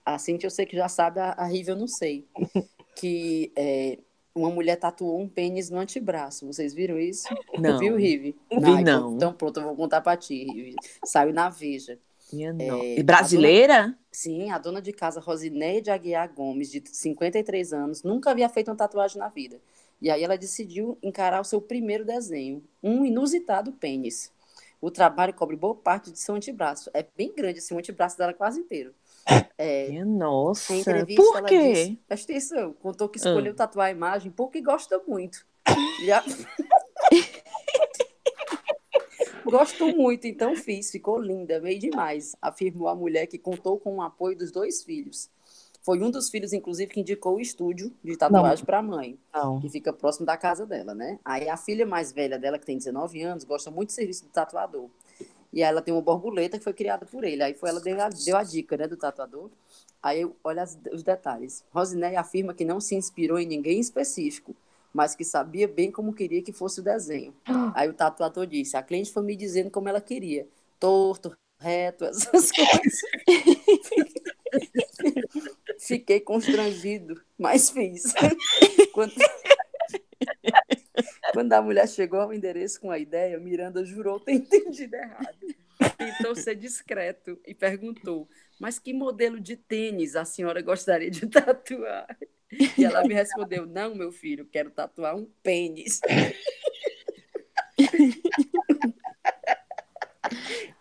A Cintia eu sei que já sabe, a, a Riva eu não sei. Que é, uma mulher tatuou um pênis no antebraço. Vocês viram isso? Não. Viu, Rive? Vi, não. Então, pronto, eu vou contar pra ti, Rive. Saiu na Veja. Minha não. É, E brasileira? Sim, a dona de casa, Rosineide Aguiar Gomes, de 53 anos, nunca havia feito uma tatuagem na vida. E aí ela decidiu encarar o seu primeiro desenho, um inusitado pênis. O trabalho cobre boa parte de seu antebraço. É bem grande, assim, o antebraço dela quase inteiro. É, nossa. Por quê? disse, presta atenção, contou que escolheu tatuar a imagem porque gosta muito. Já... Gosto muito, então fiz. Ficou linda, meio demais, afirmou a mulher que contou com o apoio dos dois filhos. Foi um dos filhos, inclusive, que indicou o estúdio de tatuagem para a mãe, Não. que fica próximo da casa dela, né? Aí a filha mais velha dela, que tem 19 anos, gosta muito do serviço do tatuador. E aí ela tem uma borboleta que foi criada por ele. Aí foi ela deu a, deu a dica, né, do tatuador. Aí olha as- os detalhes. Rosineia afirma que não se inspirou em ninguém específico, mas que sabia bem como queria que fosse o desenho. Aí o tatuador disse: a cliente foi me dizendo como ela queria, torto, reto, essas coisas. Fiquei constrangido, mas fiz. Quando... Quando a mulher chegou ao endereço com a ideia, Miranda jurou ter entendido errado. Tentou ser discreto e perguntou: Mas que modelo de tênis a senhora gostaria de tatuar? E ela me respondeu: Não, meu filho, quero tatuar um pênis.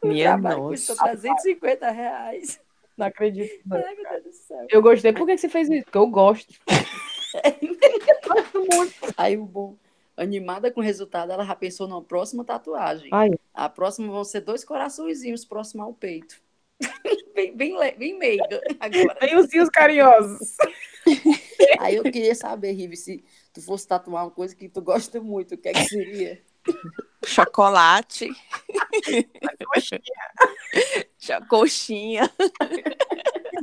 Minha trabalho custa nossa. 350 reais. Não acredito. não. Ai, meu Deus do céu. Eu gostei. Por que você fez isso? Porque eu gosto. Aí o bom, animada com o resultado, ela já pensou numa próxima tatuagem. Ai, A próxima vão ser dois coraçõezinhos próximo ao peito. bem, bem, bem meiga agora. tem os carinhosos. Aí eu queria saber, Rive, se tu fosse tatuar uma coisa que tu gosta muito, o que é que seria? Chocolate. Cho- Coxinha.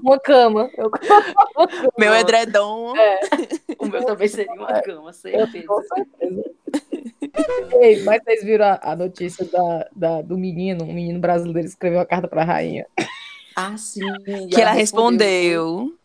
Uma cama. Eu, Meu edredom. O meu também seria uma cama, certeza. com certeza. Ei, mas vocês viram a, a notícia da, da- do menino, um menino brasileiro escreveu uma carta para a rainha. Ah, sim. Que ela foi- respondeu.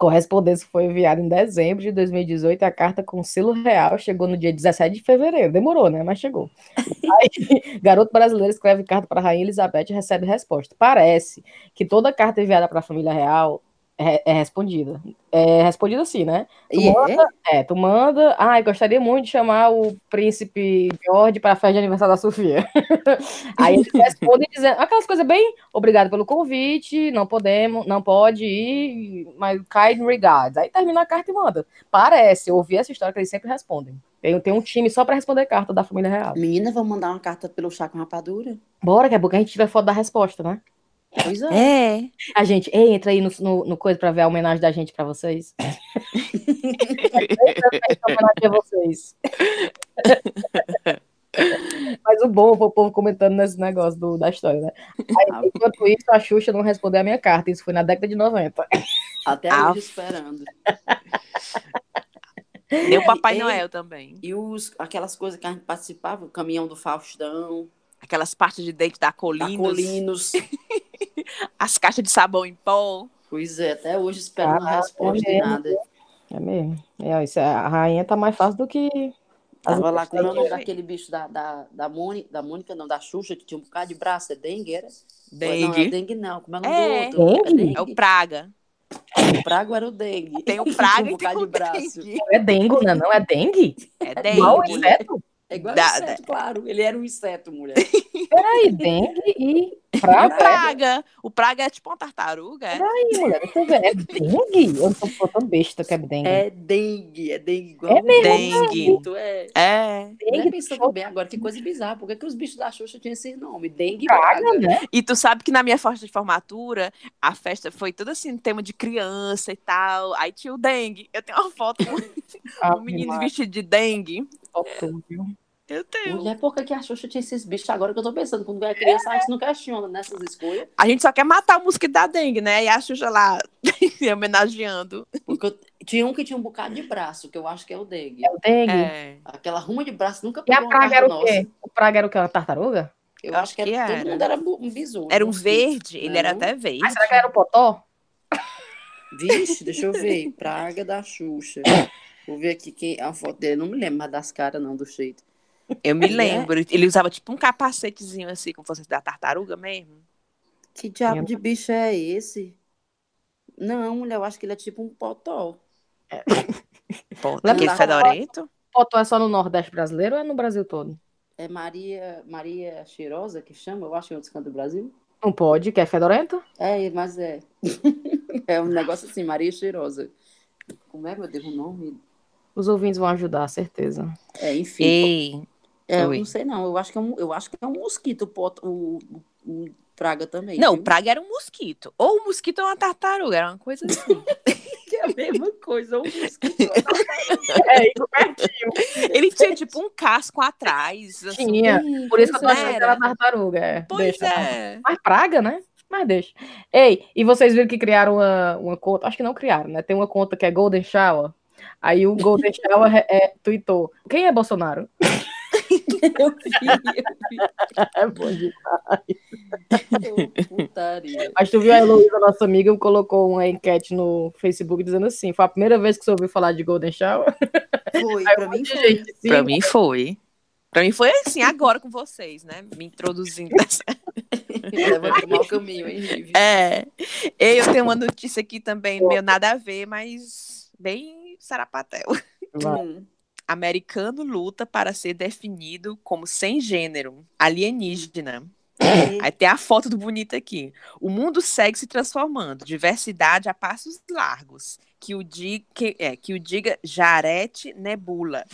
Correspondência foi enviada em dezembro de 2018 e a carta com selo real chegou no dia 17 de fevereiro. Demorou, né? Mas chegou. Aí, garoto brasileiro escreve carta para a Rainha Elizabeth e recebe resposta. Parece que toda carta enviada para a família real é, é respondida. É respondida assim, né? Tu E é? manda, é, tu manda. Ai, gostaria muito de chamar o príncipe George para a festa de aniversário da Sofia. Aí ele responde dizendo aquelas coisas bem, obrigado pelo convite, não podemos, não pode ir, mas kind regards. Aí termina a carta e manda. Parece, eu ouvi essa história que eles sempre respondem. Tem, tem um time só para responder carta da família real. Menina, vamos mandar uma carta pelo chá com rapadura? Bora, que é bom que a gente tiver foto da resposta, né? Pois é. É. A gente, ei, entra aí no, no, no coisa para ver a homenagem da gente para vocês. homenagem a vocês. Mas o bom foi o povo comentando nesse negócio do, da história, né? Aí, enquanto isso, a Xuxa não respondeu a minha carta. Isso foi na década de 90. Até Ah. hoje esperando. O Papai Ei. Noel também. E os, aquelas coisas que a gente participava, o caminhão do Faustão, Aquelas partes de dente da da Colinos. Colinos. As caixas de sabão em pó. Pois é, até hoje esperando Ah, a resposta é e mesmo. nada. É mesmo. É, isso, é- a rainha tá mais fácil do que. as Tava lá com o nome daquele bicho da, da, da, Mônica, da Mônica, não, da Xuxa, que tinha um bocado de braço. É dengue, era? Não, é Dengue. dengue não. Como é o nome É. do outro? Dengue? É o Praga. O prago era o dengue. Tem o Praga um e tem o de braço. dengue. É dengue, não, não é dengue? É Igual o dengue. inseto? É igual Da- inseto, claro. Ele era um inseto, mulher. Peraí, dengue e É o praga. Praga. O Praga é tipo uma tartaruga. é? Peraí, mulher, deixa eu ver. É dengue? Eu tô, tô tão besta que é dengue. É dengue, é dengue igual É mesmo? Dengue. mosquito, É. É. Né, dengue pensando bem agora, que coisa bizarra. Por que, que os bichos da Xuxa tinham esse nome? Dengue e praga, praga. né? E tu sabe que na minha festa de formatura, a festa foi toda assim, tema de criança e tal. Aí tinha o dengue. Eu tenho uma foto com Ah, um menino vestido de dengue. Viu? Eu tenho. Mulher, por que, que a Xuxa tinha esses bichos agora que eu tô pensando? Quando é criança, a gente não questiona nessas escolhas. A gente só quer matar o mosquito da dengue, né? E a Xuxa lá homenageando. Porque eu- tinha um que tinha um bocado de braço, que eu acho que é o dengue. É o dengue. É. Aquela ruma de braço nunca E a pegou praga era o quê? nossa. O praga era o quê? Uma tartaruga? Eu Acho acho que, que era, todo era. mundo era um besouro. Era um mosquito. verde, ele era até verde. Ah, será que era o potó? Vixe, deixa eu ver. Praga da Xuxa. Vou ver aqui quem, a foto dele. Não me lembro mais das caras, não, do jeito. Eu me Ele é- lembro. Ele usava tipo um capacetezinho assim, como fosse da tartaruga mesmo. Que diabo de bicho é esse? Não, mulher, eu acho que ele é tipo um potó. Pô, Lembra aquele lá- fedorento. Potó é só no Nordeste brasileiro ou é no Brasil todo? É Maria, Maria Cheirosa que chama, eu acho, em outros cantos do Brasil. Não pode, que é fedorento? É, mas é. é um negócio assim, Maria Cheirosa. Como é, meu Deus, o nome? Os ouvintes vão ajudar, certeza. É, enfim. Ei, É, eu não sei não. Eu acho que é um, eu acho que é um mosquito, o, o, o- praga também. não, o viu? praga era um mosquito. Ou o mosquito ou uma tartaruga, era uma coisa assim. que é a mesma coisa, um mosquito. É, pertinho. ele tinha tipo um casco atrás. assim. Tinha. Sim, Por isso que eu tô achando é. que era tartaruga. É. Pois Deixa. é. Mas praga, né? Mas deixa. Ei, e vocês viram que criaram uma, uma conta? Acho que não criaram, né? Tem uma conta que é Golden Shower. Aí o Golden Shower é, é, tweetou. Quem é Bolsonaro? Eu vi, eu É bom de... vi. Ô, Putaria. Mas tu viu a Heloísa, nossa amiga, colocou uma enquete no Facebook dizendo assim: foi a primeira vez que você ouviu falar de Golden Shower? Foi, Aí pra mim foi. gente, sim. Pra mim foi. Pra mim foi assim, agora com vocês, né? Me introduzindo nessa. Leva pro mau caminho, hein? É. Eu tenho uma notícia aqui também, meio nada a ver, mas bem sarapatel. Hum. Americano luta para ser definido como sem gênero, alienígena. Aí tem a foto do bonito aqui. O mundo segue se transformando, diversidade a passos largos. Que o, di, que, é, que o diga Jarete Nebula.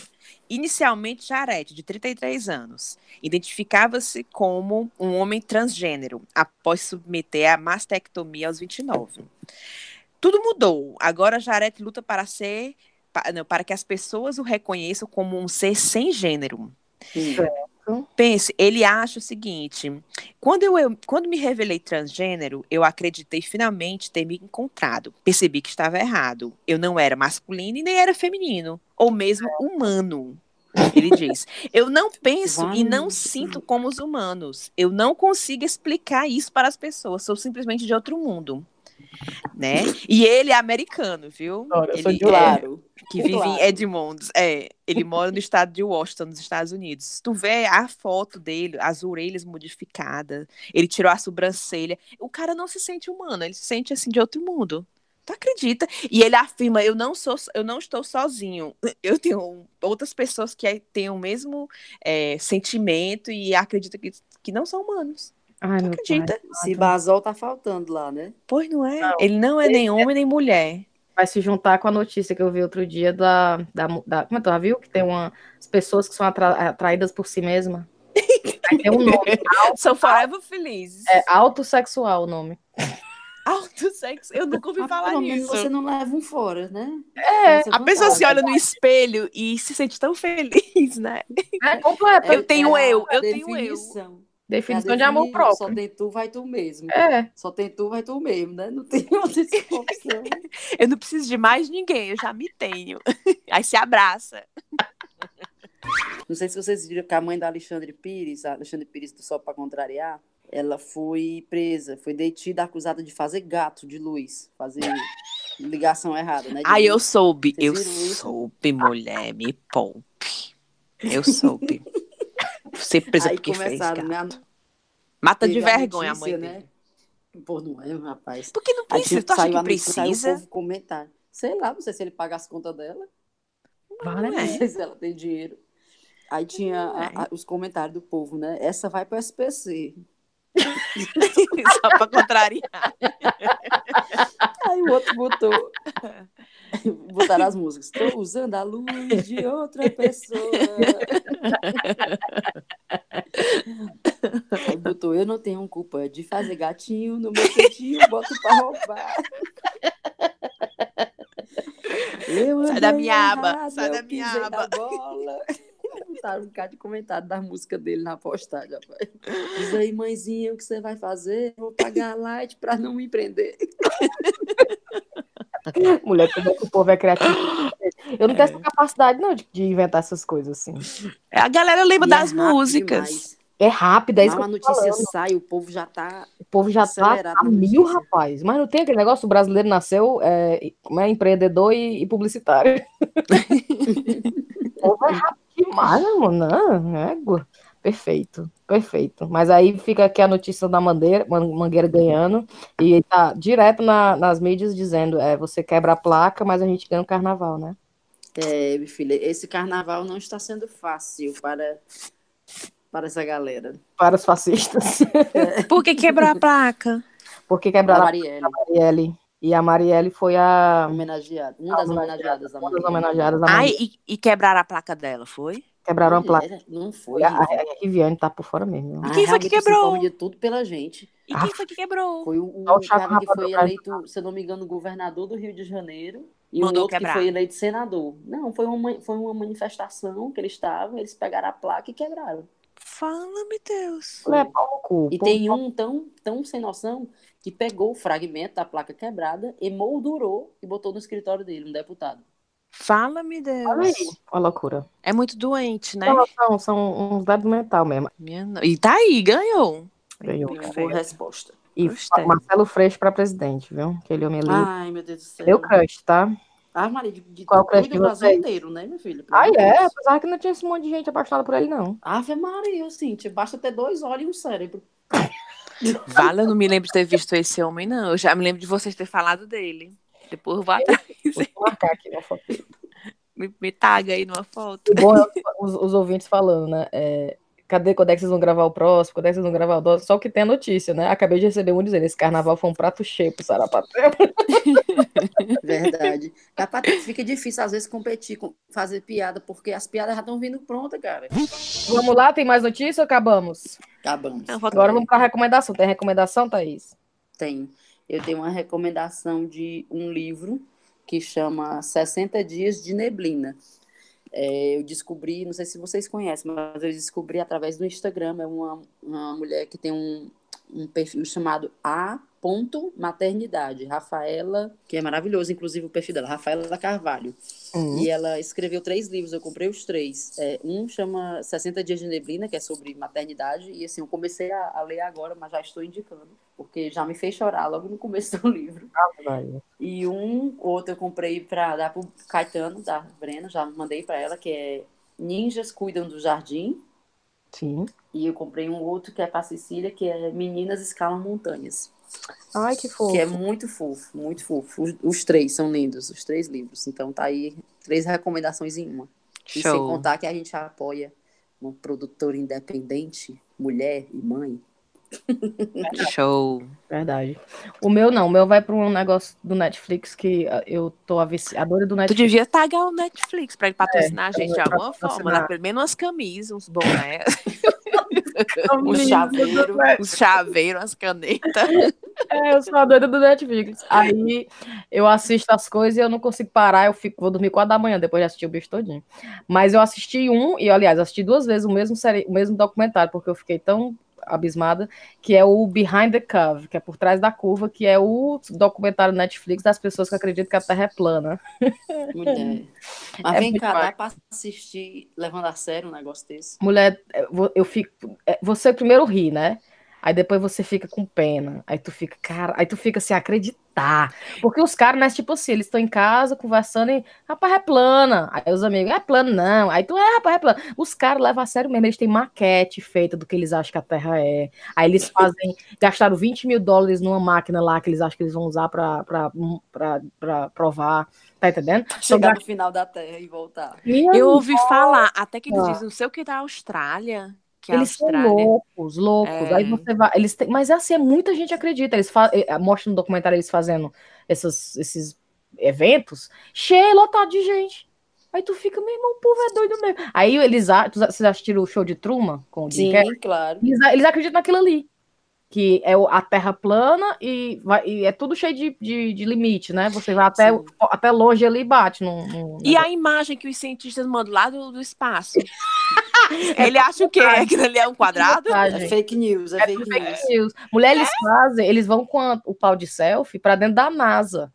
Inicialmente, Jarete, de 33 anos, identificava-se como um homem transgênero após submeter a mastectomia aos 29. Tudo mudou. Agora, Jarete luta para ser pa- não, para que as pessoas o reconheçam como um ser sem gênero. Hum. Pense, ele acha o seguinte: quando eu, eu- quando me revelei transgênero, eu acreditei finalmente ter me encontrado. Percebi que estava errado. Eu não era masculino e nem era feminino, ou mesmo humano. Ele diz: Eu não penso e não sinto como os humanos. Eu não consigo explicar isso para as pessoas. Sou simplesmente de outro mundo. Né? E ele é americano, viu? Olha, eu sou Ele de é- que vive Claro. em Edmonds. É, ele mora no estado de Washington, nos Estados Unidos. Se tu vê a foto dele, as orelhas modificadas, ele tirou a sobrancelha. O cara não se sente humano, ele se sente assim de outro mundo. Tu acredita? E ele afirma: eu não sou, eu não estou sozinho. Eu tenho outras pessoas que têm o mesmo é, sentimento e acreditam que, que não são humanos. Ai, Tu acredita? pai. Esse basol tá faltando lá, né? Pois não é? Não. Ele não é nem homem nem mulher. Vai se juntar com a notícia que eu vi outro dia da. da, da como é que tu já viu? Que tem uma, as pessoas que são atra- atraídas por si mesma. Aí tem um nome. São forever felizes. É autossexual o nome. Alto sexo. Eu nunca ouvi falar pelo nisso. você não leva um fora, né? É, A pessoa se olha no espelho e se sente tão feliz, né? É completa. Eu tenho É eu, eu tenho eu. Definição. É de amor definição. Só próprio. tem tu, vai tu mesmo. É. Só tem tu, vai tu mesmo, né? Não tem outra opção. Eu não preciso de mais ninguém, eu já me tenho. Aí se abraça. Não sei se vocês viram que a mãe da Alexandre Pires, a Alexandre Pires do Sol para Contrariar, ela foi presa, foi detida, acusada de fazer gato de luz, fazer ligação errada, né? de Aí eu soube, Vocês eu soube, mulher, me poupe. Eu soube. Ser presa Aí porque fez gato. né? Mata de vergonha a mãe notícia, dele. né? Pô, não é, rapaz. Por que não precisa? Tu acha que notícia, saiu precisa? o comentar. Sei lá, não sei se ele paga as contas dela, Vale, Não é. não sei se ela tem dinheiro. Aí tinha a- a- os comentários do povo, né? Essa vai para o SPC. Só pra contrariar. Aí o outro botou. Botaram as músicas. Estou usando a luz de outra pessoa. Aí botou, eu não tenho culpa de fazer gatinho no meu cantinho, boto pra roubar. Sai da minha aba, sai eu da minha aba. bola. botaram um bocado de comentário da música dele na postagem, rapaz. Diz aí, mãezinha, o que você vai fazer? Vou pagar a light pra não me prender. Mulher, como é que o povo é criativo? Eu não tenho essa capacidade, não, de, de inventar essas coisas assim. A galera lembra E das é músicas. demais. É rápido, é isso a notícia falando. sai, o povo já tá. O povo já tá a mil, rapaz. Mas não tem aquele negócio, o brasileiro nasceu é, como é, empreendedor e, e publicitário. o povo é rápido demais, mano. Não, égua. Perfeito, perfeito. Mas aí fica aqui a notícia da Mangueira, Man- Mangueira ganhando, e tá direto na- nas mídias dizendo, é, você quebra a placa, mas a gente ganha o carnaval, né? É, minha filha, esse carnaval não está sendo fácil para, para essa galera. Para os fascistas. Por que quebrou a placa? Porque quebraram a Marielle, Marielle. E a Marielle foi a homenageada. Uma das homenageadas da uma das homenageadas da Ai, Marielle. e, e quebraram a placa dela, foi? Quebraram a placa. Não foi. A, a, a Riviane tá por fora mesmo. A quem foi que quebrou? de tudo pela gente. E Ah, quem foi que quebrou? Foi o, o cara que foi eleito, se eu não me engano, governador do Rio de Janeiro. E Mandou o outro quebrar. que foi eleito senador. Não, foi uma, foi uma manifestação que eles estavam, eles pegaram a placa e quebraram. Fala-me, Deus. É cu. E tem um tão, tão sem noção que pegou o fragmento da placa quebrada, emoldurou e botou no escritório dele, um deputado. Fala-me, Olha aí, Deus. uma loucura. É muito doente, né? Não, são, são uns dados mental mesmo. E tá aí, ganhou. Ganhou. Boa resposta. E Gostei. Marcelo Freixo para presidente, viu? Aquele homem ali. Ai, meu Deus do céu. Meu crush, tá? Ah, Maria, de, de Qual crush do Brasil inteiro, né, minha filha? Pelo Ah, é? Deus. Apesar que não tinha esse monte de gente apaixonada por ele, não. Ave Maria, Cintia, basta ter dois olhos e um cérebro. Vale, eu não me lembro de ter visto esse homem, não. Eu já me lembro de vocês terem falado dele. Depois eu vou atrás. Vou marcar aqui uma foto. Me, me taga aí numa foto. O bom é os, os ouvintes falando, né? É, cadê quando é que vocês vão gravar o próximo? Quando é que vocês vão gravar o próximo? Só que tem a notícia, né? Acabei de receber um dizendo: esse carnaval foi um prato cheio pro Sarapatel. Verdade. Capaz, fica difícil às vezes competir, com, fazer piada, porque as piadas já estão vindo prontas, cara. Vamos lá, tem mais notícia ou acabamos? Acabamos. Agora vamos pra recomendação. Tem recomendação, Thaís? Tem. Eu tenho uma recomendação de um livro que chama 60 Dias de Neblina. É, eu descobri, não sei se vocês conhecem, mas eu descobri através do Instagram. É uma, uma mulher que tem um, um perfil chamado A. Ponto Maternidade. Rafaela, que é maravilhoso, inclusive o perfil dela, Rafaela Carvalho. Hum. E ela escreveu três livros, eu comprei os três. É, um chama 60 Dias de Neblina, que é sobre maternidade, e assim, eu comecei a, a ler agora, mas já estou indicando, porque já me fez chorar logo no começo do livro. Vai. E um outro eu comprei para dar pro Caetano, da Brena, já mandei para ela, que é Ninjas Cuidam do Jardim. Sim. E eu comprei um outro que é para Cecília, que é Meninas Escalam Montanhas. Ai, que fofo. Que é muito fofo, muito fofo. Os, os três são lindos, os três livros. Então tá aí três recomendações em uma. E sem Show. contar que a gente apoia uma produtora independente, mulher e mãe. Show. Verdade. O meu não, o meu vai para um negócio do Netflix que ah, eu tô aviciadora do Tu Netflix. devia tagar o Netflix pra ele patrocinar a gente de É, alguma forma. Né? Pelo menos umas camisas, uns bonés, O chaveiro. uns chaveiros, umas canetas. É, eu sou a doida do Netflix. Aí eu assisto as coisas e eu não consigo parar, eu fico, vou dormir quatro da manhã depois de assistir o bicho todinho. Mas eu assisti um, e aliás, assisti duas vezes o mesmo, série, o mesmo documentário, porque eu fiquei tão abismada, que é o Behind the Curve, que é por trás da curva, que é o documentário Netflix das pessoas que acreditam que a Terra é plana. Mulher. Mas É vem cá, dá pra assistir levando a sério um negócio desse? Mulher, eu fico. é, Você primeiro ri, né? Aí depois você fica com pena. Aí tu fica, cara, aí tu fica sem acreditar. Porque os caras, né, tipo assim, eles estão em casa conversando e, rapaz, é plana. Aí os amigos, é plano não. Aí tu, é, rapaz, é plano. Os caras levam a sério mesmo, eles têm maquete feita do que eles acham que a Terra é. Aí eles fazem, gastaram 20 mil dólares numa máquina lá que eles acham que eles vão usar pra, pra, pra, pra provar. Tá entendendo? Chegar no final da Terra e voltar. Eu ouvi falar, até que eles Ah. dizem, não sei o que da Austrália. Que Eles são Austrália. loucos, loucos. É. Aí você vai. Eles têm, mas é assim, muita gente acredita. Eles fa... eh, mostram no documentário eles fazendo essas, esses eventos, cheio, lotado de gente. Aí tu fica, meu irmão, o povo é doido mesmo. Aí eles vocês assistiram o show de Truman com o Jim Sim, Carrey? claro. Eles, eles acreditam naquilo ali. Que é a terra plana e, vai, e é tudo cheio de, de, de, limite, né? Você vai até, até longe ali e bate. No, no, e a imagem que os cientistas mandam lá do, do espaço? Ele acha o quê? Aquilo ali é um quadrado? É fake news, é, é fake, fake news. news. Mulher, eles é? fazem, eles vão com a, o pau de selfie para dentro da NASA.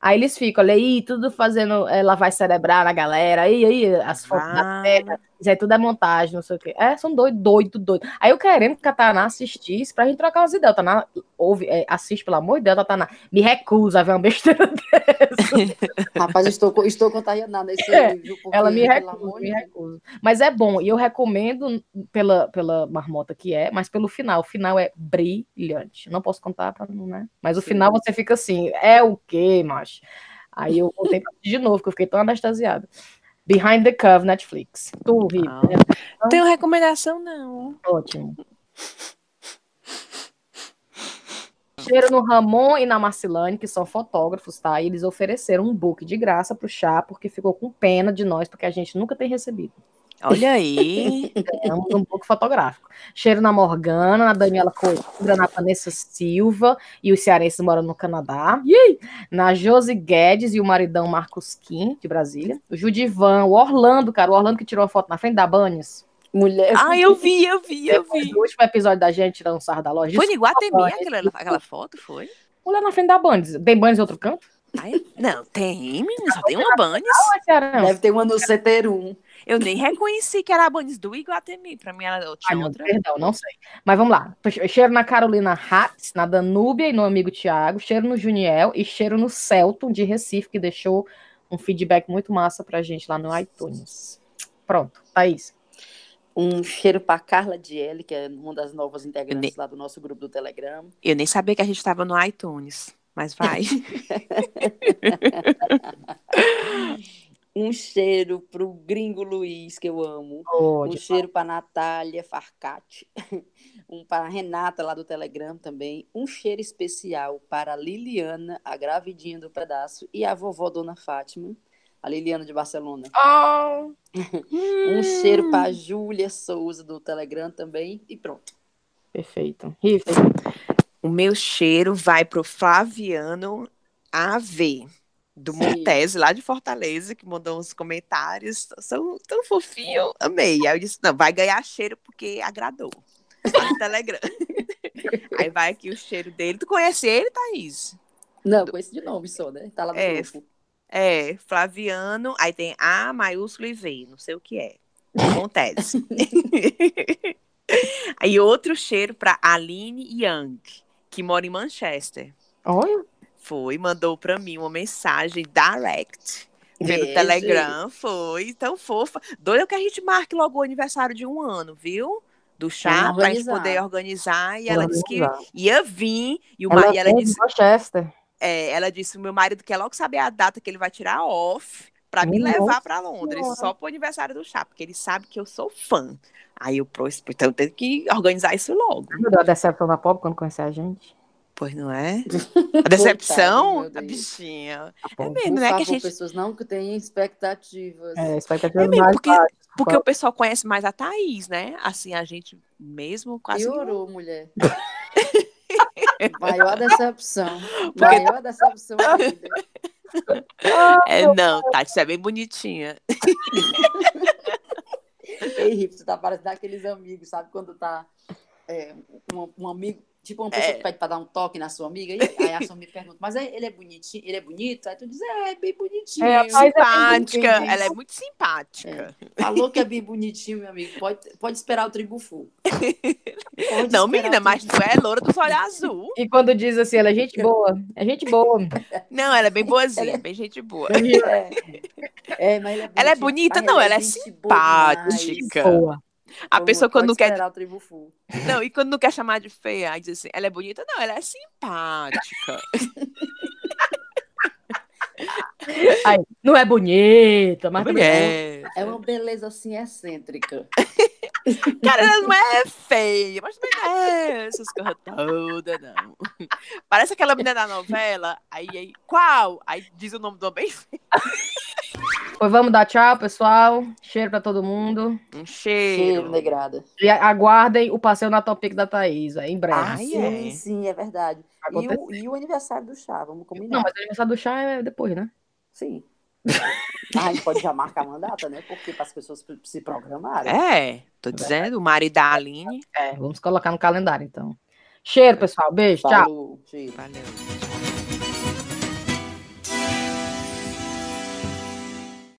Aí eles ficam, olha aí, tudo fazendo é, vai cerebral na galera, aí, aí, as fotos ah. da terra, isso aí tudo é montagem, não sei o quê. É, são doido, doido, doido. Aí eu querendo que a Tataná assistisse pra gente trocar umas ideias. Tataná, ouve, é, assiste, pelo amor de Deus, Tataná, me recusa a ver uma besteira dessa. Rapaz, estou, estou contagiada nesse é, livro. Ela me recusa, me recusa. Mas é bom, e eu recomendo pela, pela marmota que é, mas pelo final. O final é brilhante. Não posso contar pra não, né? Mas o Sim. final você fica assim, é o quê, macho? Aí eu voltei de novo, porque eu fiquei tão anestesiada. Behind the Curve, Netflix. Tu, Rita? Não. Né? Tenho recomendação, não. Ótimo. Cheiro no Ramon e na Marcilane, que são fotógrafos, tá? E eles ofereceram um book de graça pro chá, porque ficou com pena de nós, porque a gente nunca tem recebido. Olha aí. Ganhamos um book fotográfico. Cheiro na Morgana, na Daniela Coimbra, na Vanessa Silva, e os cearenses moram no Canadá. Yay! Na Josi Guedes e o maridão Marcos Kim, de Brasília. O Judivan, o Orlando, cara, o Orlando que tirou a foto na frente da Banhas. Mulher. Ah, eu vi, eu vi, eu vi. O último episódio da gente tirando sarro da loja. Foi em Guatemi aquela, aquela foto, foi? Mulher na frente da Bandes. Tem Bandes em outro canto? Ai, não, tem, menina, só tem uma Bandes. Deve ter uma no CT1. Eu nem reconheci que era a Bandes do Iguatemi. Pra mim, ela tinha Ai, outra. Perdão, não sei. Mas vamos lá. Cheiro na Carolina Hatz, na Danúbia e no amigo Tiago. Cheiro no Juniel e cheiro no Celton de Recife, que deixou um feedback muito massa pra gente lá no iTunes. Pronto, Thaís. Um cheiro para Carla Dielli, que é uma das novas integrantes nem... lá do nosso grupo do Telegram. Eu nem sabia que a gente estava no iTunes, mas vai. um cheiro para o gringo Luiz, que eu amo. Oh, um cheiro para Natália Farcati. Um para Renata, lá do Telegram também. Um cheiro especial para Liliana, a gravidinha do pedaço, e a vovó Dona Fátima a Liliana de Barcelona. Oh. um cheiro para Júlia Souza do Telegram também e pronto. Perfeito. O meu cheiro vai pro Flaviano AV do. Montese, lá de Fortaleza, que mandou uns comentários. São tão fofinho, amei. Aí eu disse: não, vai ganhar cheiro porque agradou. Lá no Telegram. Aí vai aqui o cheiro dele. Tu conhece ele, Thaís? Não, conheço de nome só, né? Tá lá no é, grupo. É, Flaviano, aí tem A maiúsculo e V, não sei o que é. Acontece. aí outro cheiro para Aline Young, que mora em Manchester. Olha. Foi, mandou para mim uma mensagem direct pelo Beijo. Telegram, foi, tão fofa. Doido que a gente marque logo o aniversário de um ano, viu? Do chá, pra gente poder organizar. E ela disse que ia vir, e, o ela, e ela disse. Manchester. É, ela disse: o meu marido quer logo saber a data que ele vai tirar off para me levar para Londres, senhora. só pro aniversário do chá, porque ele sabe que eu sou fã. Aí eu, então eu tenho que organizar isso logo. Deu a decepção da pobre quando conhecer a gente? Pois não é? A decepção, a bichinha. Tá é mesmo, né? que a gente... pessoas não que têm expectativas. É, expectativas é mesmo, porque, baixas, porque o pessoal conhece mais a Thaís, né? Assim, a gente mesmo quase... Piorou, não... mulher. Maior decepção. Porque... Maior decepção da vida. É, não, Tati, você é bem bonitinha. Ei, Rip, tu tá parecendo aqueles amigos, sabe? Quando tá é, um, um amigo Tipo, uma pessoa é... que pede pra dar um toque na sua amiga, e aí a sua amiga pergunta, mas ele é bonitinho, ele é bonito? Aí tu diz, é, é bem bonitinho. É, é simpática, é ela é muito simpática. É. Falou que é bem bonitinho, meu amigo. Pode, pode esperar o tribufu. Não, menina, mas tu é loura do olhos azul. E quando diz assim, ela é gente boa, é gente boa. Não, ela é bem boazinha, é... bem gente boa. É, é mas ela é, ela é bonita, não, ela é simpática. Boa. A pessoa quando não quer. O não, e quando não quer chamar de feia, aí diz assim, ela é bonita? Não, ela é simpática. Ai, não é bonita, mas é. É uma beleza assim excêntrica. Cara, ela não é feia, mas também não é essas coisas todas, não. Parece aquela menina da novela, aí, aí, qual? Aí diz o nome do bem feio. Pois vamos dar tchau, pessoal. Cheiro pra todo mundo. Um Cheiro, cheiro. negrada. E aguardem o passeio na Topic da Thaís, é, em breve. Ai, sim, é. sim, é verdade. E o, e o aniversário do chá, vamos combinar. Não, mas o aniversário do chá é depois, né? Sim. Ah, a gente pode já marcar uma data, né? Porque para as pessoas se programarem. É, tô dizendo, o marido da Aline. É, vamos colocar no calendário, então. Cheiro, pessoal. Beijo, tchau. Falou, cheiro. Valeu.